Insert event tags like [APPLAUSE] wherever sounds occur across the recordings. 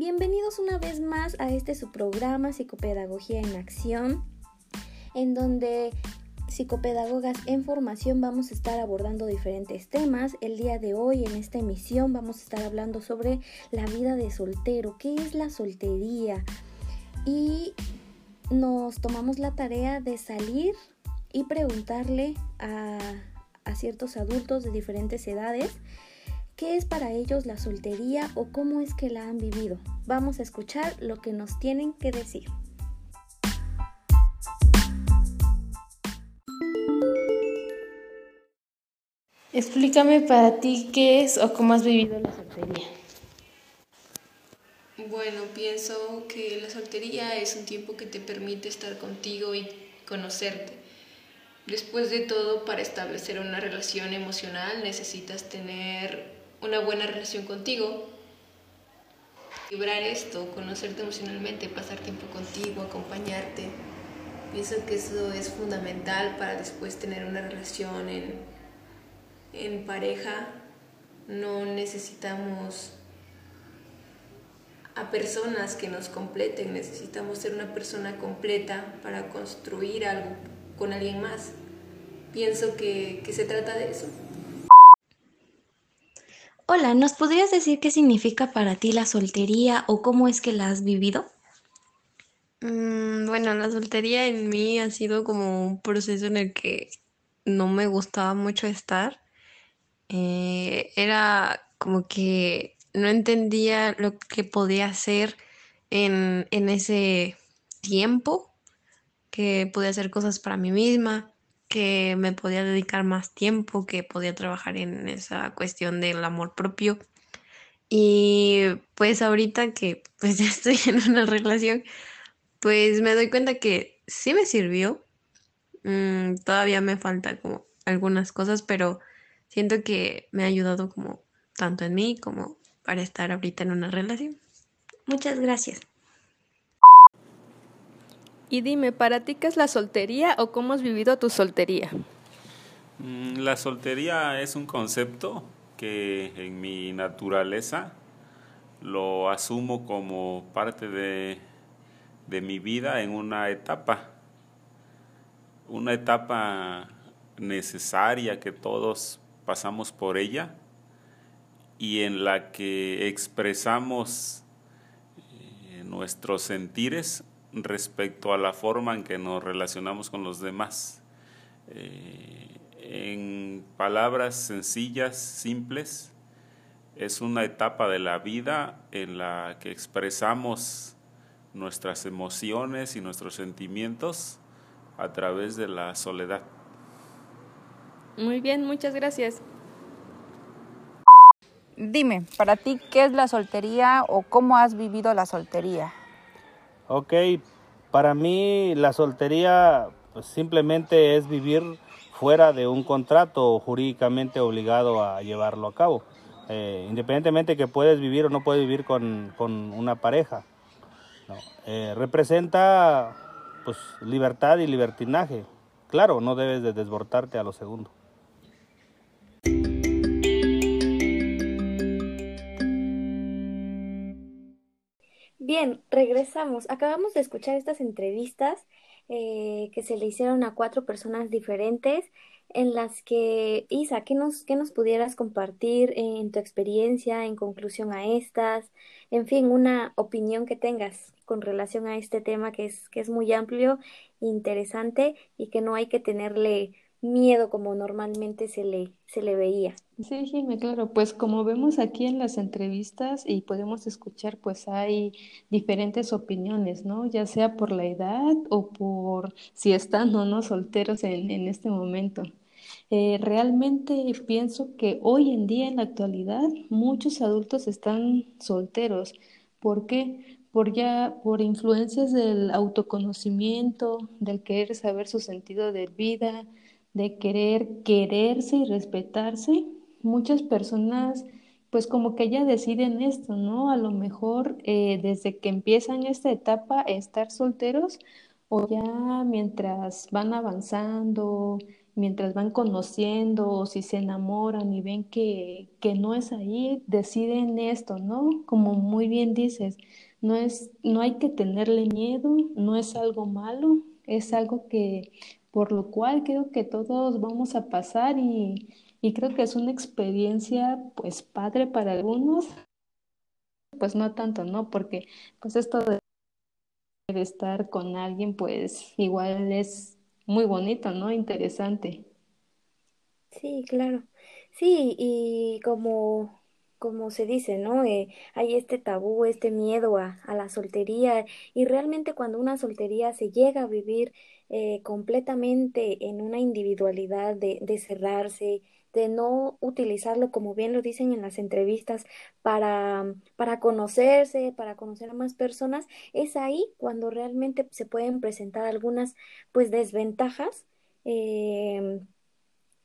Bienvenidos una vez más a este su programa Psicopedagogía en Acción, en donde psicopedagogas en formación vamos a estar abordando diferentes temas. El día de hoy en esta emisión vamos a estar hablando sobre la vida de soltero, qué es la soltería. Y nos tomamos la tarea de salir y preguntarle a, a ciertos adultos de diferentes edades qué es para ellos la soltería o cómo es que la han vivido. Vamos a escuchar lo que nos tienen que decir. Explícame para ti qué es o cómo has vivido la soltería. Bueno, pienso que la soltería es un tiempo que te permite estar contigo y conocerte. Después de todo, para establecer una relación emocional necesitas tener una buena relación contigo, vibrar esto, conocerte emocionalmente, pasar tiempo contigo, acompañarte. Pienso que eso es fundamental para después tener una relación en en pareja no necesitamos a personas que nos completen, necesitamos ser una persona completa para construir algo con alguien más. Pienso que, se trata de eso. Hola, ¿nos podrías decir qué significa para ti la soltería o cómo es que la has vivido? Mm, bueno, la soltería en mí ha sido como un proceso en el que no me gustaba mucho estar eh, era como que no entendía lo que podía hacer en, en ese tiempo, que podía hacer cosas para mí misma, que me podía dedicar más tiempo, que podía trabajar en esa cuestión del amor propio. Y pues ahorita que pues [LAUGHS] ya estoy en una relación, pues me doy cuenta que sí me sirvió. Mm, todavía me falta como algunas cosas, pero siento que me ha ayudado como tanto en mí como para estar ahorita en una relación. Muchas gracias. Y dime, ¿para ti qué es la soltería o cómo has vivido tu soltería? Mm, la soltería es un concepto que en mi naturaleza lo asumo como parte de, de mi vida en una etapa, una etapa necesaria que todos pasamos por ella y en la que expresamos eh, nuestros sentires respecto a la forma en que nos relacionamos con los demás. Eh, en palabras sencillas, simples, es una etapa de la vida en la que expresamos nuestras emociones y nuestros sentimientos a través de la soledad. Muy bien, muchas gracias. Dime, para ti, ¿qué es la soltería o cómo has vivido la soltería? Ok, para mí la soltería pues, simplemente es vivir fuera de un contrato jurídicamente obligado a llevarlo a cabo. Eh, independientemente que puedes vivir o no puedes vivir con, una pareja. Eh, representa pues libertad y libertinaje. Claro, no debes de desbordarte a lo segundo. Bien, regresamos. Acabamos de escuchar estas entrevistas eh, que se le hicieron a cuatro personas diferentes en las que, Isa, ¿qué nos, qué nos pudieras compartir en tu experiencia en conclusión a estas? En fin, una opinión que tengas con relación a este tema que es, que es muy amplio, interesante y que no hay que tenerle miedo como normalmente se le, se le veía. Sí, Jimmy, claro, pues como vemos aquí en las entrevistas y podemos escuchar, pues hay diferentes opiniones, ¿no? Ya sea por la edad o por si están o no solteros en, en este momento. Eh, realmente pienso que hoy en día, en la actualidad, muchos adultos están solteros. ¿Por qué? Por ya, por influencias del autoconocimiento, del querer saber su sentido de vida, de querer quererse y respetarse, muchas personas pues como que ya deciden esto, ¿no? A lo mejor eh, desde que empiezan esta etapa estar solteros o ya mientras van avanzando mientras van conociendo o si se enamoran y ven que, que no es ahí, deciden esto, ¿no? Como muy bien dices, no es, no hay que tenerle miedo, no es algo malo, es algo que, por lo cual creo que todos vamos a pasar y, y creo que es una experiencia pues padre para algunos, pues no tanto, ¿no? Porque pues esto de estar con alguien pues igual es muy bonito, ¿no? Interesante. Sí, claro. Sí, y como, como se dice, ¿no? Eh, hay este tabú, este miedo a, a la soltería y realmente cuando una soltería se llega a vivir eh, completamente en una individualidad de, de cerrarse, de no utilizarlo, como bien lo dicen en las entrevistas, para, para conocerse, para conocer a más personas, es ahí cuando realmente se pueden presentar algunas pues desventajas. Eh,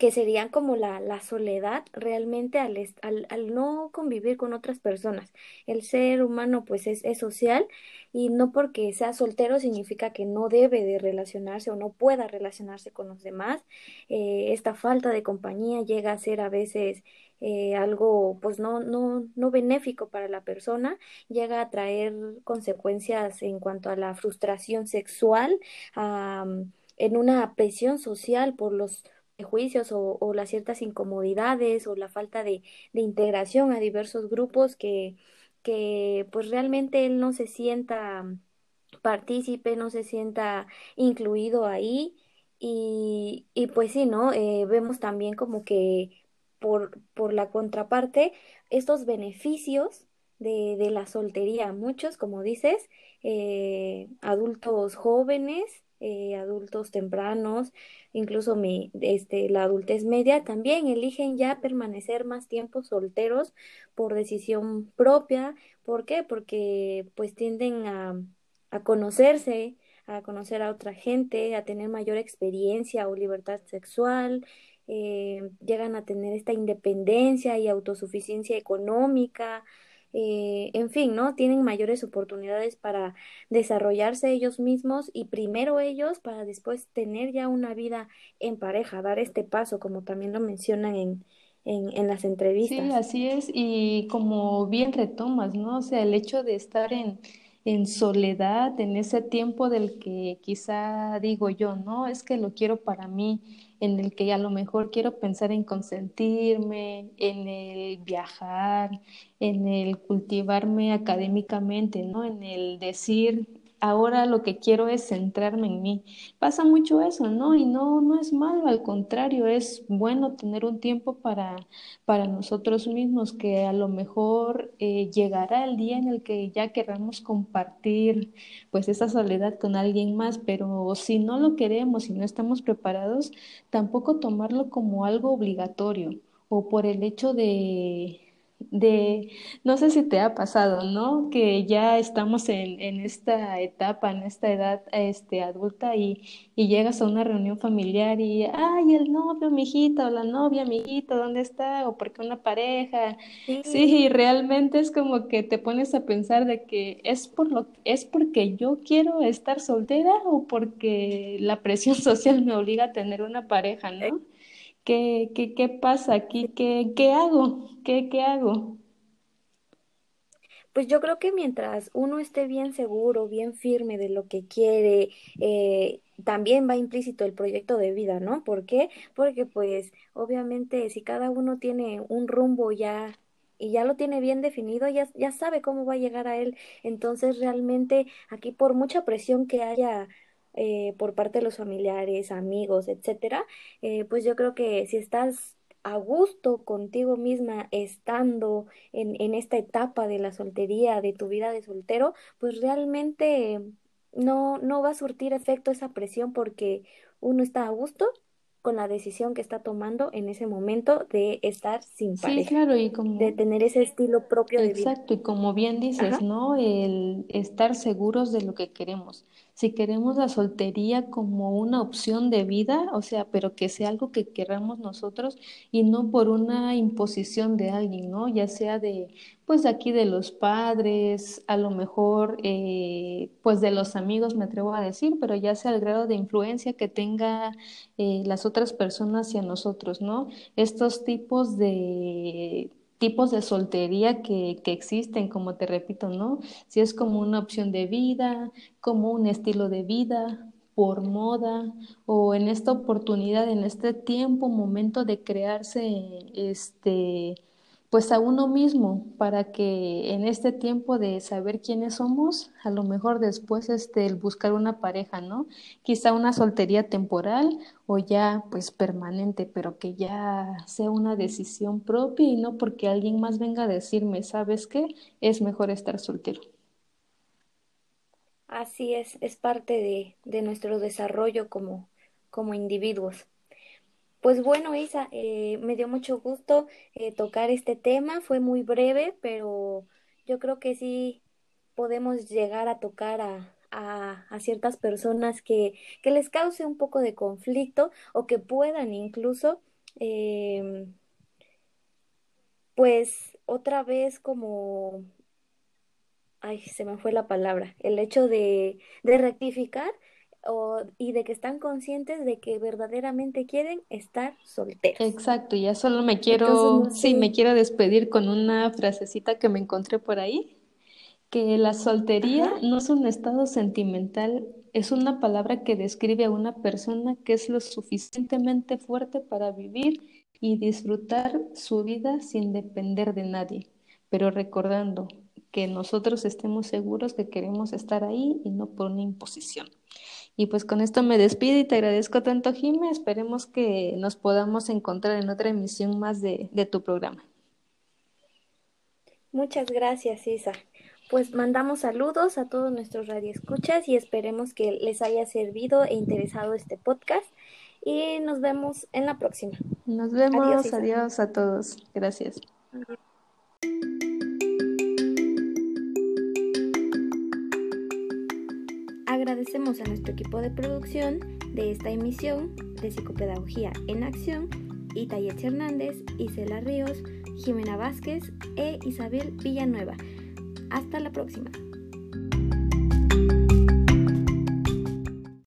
que serían como la, la soledad realmente al, al, al, no convivir con otras personas. El ser humano pues es, es, social y no porque sea soltero significa que no debe de relacionarse o no pueda relacionarse con los demás. Eh, esta falta de compañía llega a ser a veces eh, algo pues no, no, no benéfico para la persona, llega a traer consecuencias en cuanto a la frustración sexual, en una presión social por los juicios o, las ciertas incomodidades o la falta de, de, integración a diversos grupos que, que pues realmente él no se sienta partícipe, no se sienta incluido ahí y, y pues sí, ¿no? Eh, vemos también como que por, por la contraparte estos beneficios de, de la soltería, muchos, como dices, eh, adultos jóvenes, eh, adultos tempranos, incluso mi, este, la adultez media, también eligen ya permanecer más tiempo solteros por decisión propia. ¿Por qué? Porque pues tienden a, a conocerse, a conocer a otra gente, a tener mayor experiencia o libertad sexual, eh, llegan a tener esta independencia y autosuficiencia económica, eh, en fin, ¿no? Tienen mayores oportunidades para desarrollarse ellos mismos y primero ellos para después tener ya una vida en pareja, dar este paso, como también lo mencionan en, en, en las entrevistas. Sí, así es, y como bien retomas, ¿no? O sea, el hecho de estar en, en soledad, en ese tiempo del que quizá digo yo, no, es que lo quiero para mí en el que a lo mejor quiero pensar en consentirme, en el viajar, en el cultivarme académicamente, ¿no? En el decir, ahora lo que quiero es centrarme en mí. Pasa mucho eso, ¿no? Y no, no es malo, al contrario, es bueno tener un tiempo para, para nosotros mismos, que a lo mejor eh, llegará el día en el que ya queramos compartir pues esa soledad con alguien más, pero si no lo queremos, si no estamos preparados, tampoco tomarlo como algo obligatorio o por el hecho de de, no sé si te ha pasado, ¿no? Que ya estamos en, en esta etapa, en esta edad este, adulta y, y llegas a una reunión familiar y, ay, el novio, mi hijita, o la novia, mi hijito, ¿dónde está? O porque una pareja. Sí. sí, realmente es como que te pones a pensar de que es por lo, es porque yo quiero estar soltera o porque la presión [LAUGHS] social me obliga a tener una pareja, ¿no? ¿Qué, qué, qué pasa aquí? ¿Qué, qué hago? ¿Qué, ¿Qué hago? Pues yo creo que mientras uno esté bien seguro, bien firme de lo que quiere, eh, también va implícito el proyecto de vida, ¿no? ¿Por qué? Porque pues obviamente si cada uno tiene un rumbo ya y ya lo tiene bien definido, ya, ya sabe cómo va a llegar a él. Entonces realmente aquí por mucha presión que haya eh, por parte de los familiares, amigos, etcétera, eh, pues yo creo que si estás a gusto contigo misma estando en, en esta etapa de la soltería, de tu vida de soltero, pues realmente no, no va a surtir efecto esa presión porque uno está a gusto con la decisión que está tomando en ese momento de estar sin pareja. Sí, claro, y como... De tener ese estilo propio Exacto, de vida. y como bien dices, Ajá. ¿no? El estar seguros de lo que queremos. si queremos la soltería como una opción de vida, o sea, pero que sea algo que queramos nosotros y no por una imposición de alguien, ¿no? Ya sea de, pues de aquí de los padres, a lo mejor, eh, pues de los amigos, me atrevo a decir, pero ya sea el grado de influencia que tenga eh, las otras personas hacia nosotros, ¿no? Estos tipos de tipos de soltería que, que, existen, como te repito, ¿no? Si es como una opción de vida, como un estilo de vida, por moda, o en esta oportunidad, en este tiempo, momento de crearse, este, pues a uno mismo para que en este tiempo de saber quiénes somos, a lo mejor después este el buscar una pareja, ¿no? Quizá una soltería temporal o ya pues permanente, pero que ya sea una decisión propia y no porque alguien más venga a decirme, ¿sabes qué? Es mejor estar soltero. Así es, es parte de, de nuestro desarrollo como, como individuos. Pues bueno, Isa, eh, me dio mucho gusto eh, tocar este tema. Fue muy breve, pero yo creo que sí podemos llegar a tocar a, a, ciertas personas que, que, les cause un poco de conflicto o que puedan incluso, eh, pues otra vez como, ay, se me fue la palabra, el hecho de, de rectificar o, y de que están conscientes de que verdaderamente quieren estar solteros. Exacto, ya solo me quiero, sí, me quiero despedir con una frasecita que me encontré por ahí, que la soltería no es un estado sentimental, es una palabra que describe a una persona que es lo suficientemente fuerte para vivir y disfrutar su vida sin depender de nadie, pero recordando que nosotros estemos seguros que queremos estar ahí y no por una imposición. Y pues con esto me despido y te agradezco tanto, Jimé. Esperemos que nos podamos encontrar en otra emisión más de, de tu programa. Muchas gracias, Isa. Pues mandamos saludos a todos nuestros radioescuchas y esperemos que les haya servido e interesado este podcast. Y nos vemos en la próxima. Nos vemos. Adiós, adiós a todos. Gracias. Adiós. A nuestro equipo de producción de esta emisión de Psicopedagogía en Acción, Itayet Hernández, Isela Ríos, Jimena Vázquez e Isabel Villanueva. Hasta la próxima.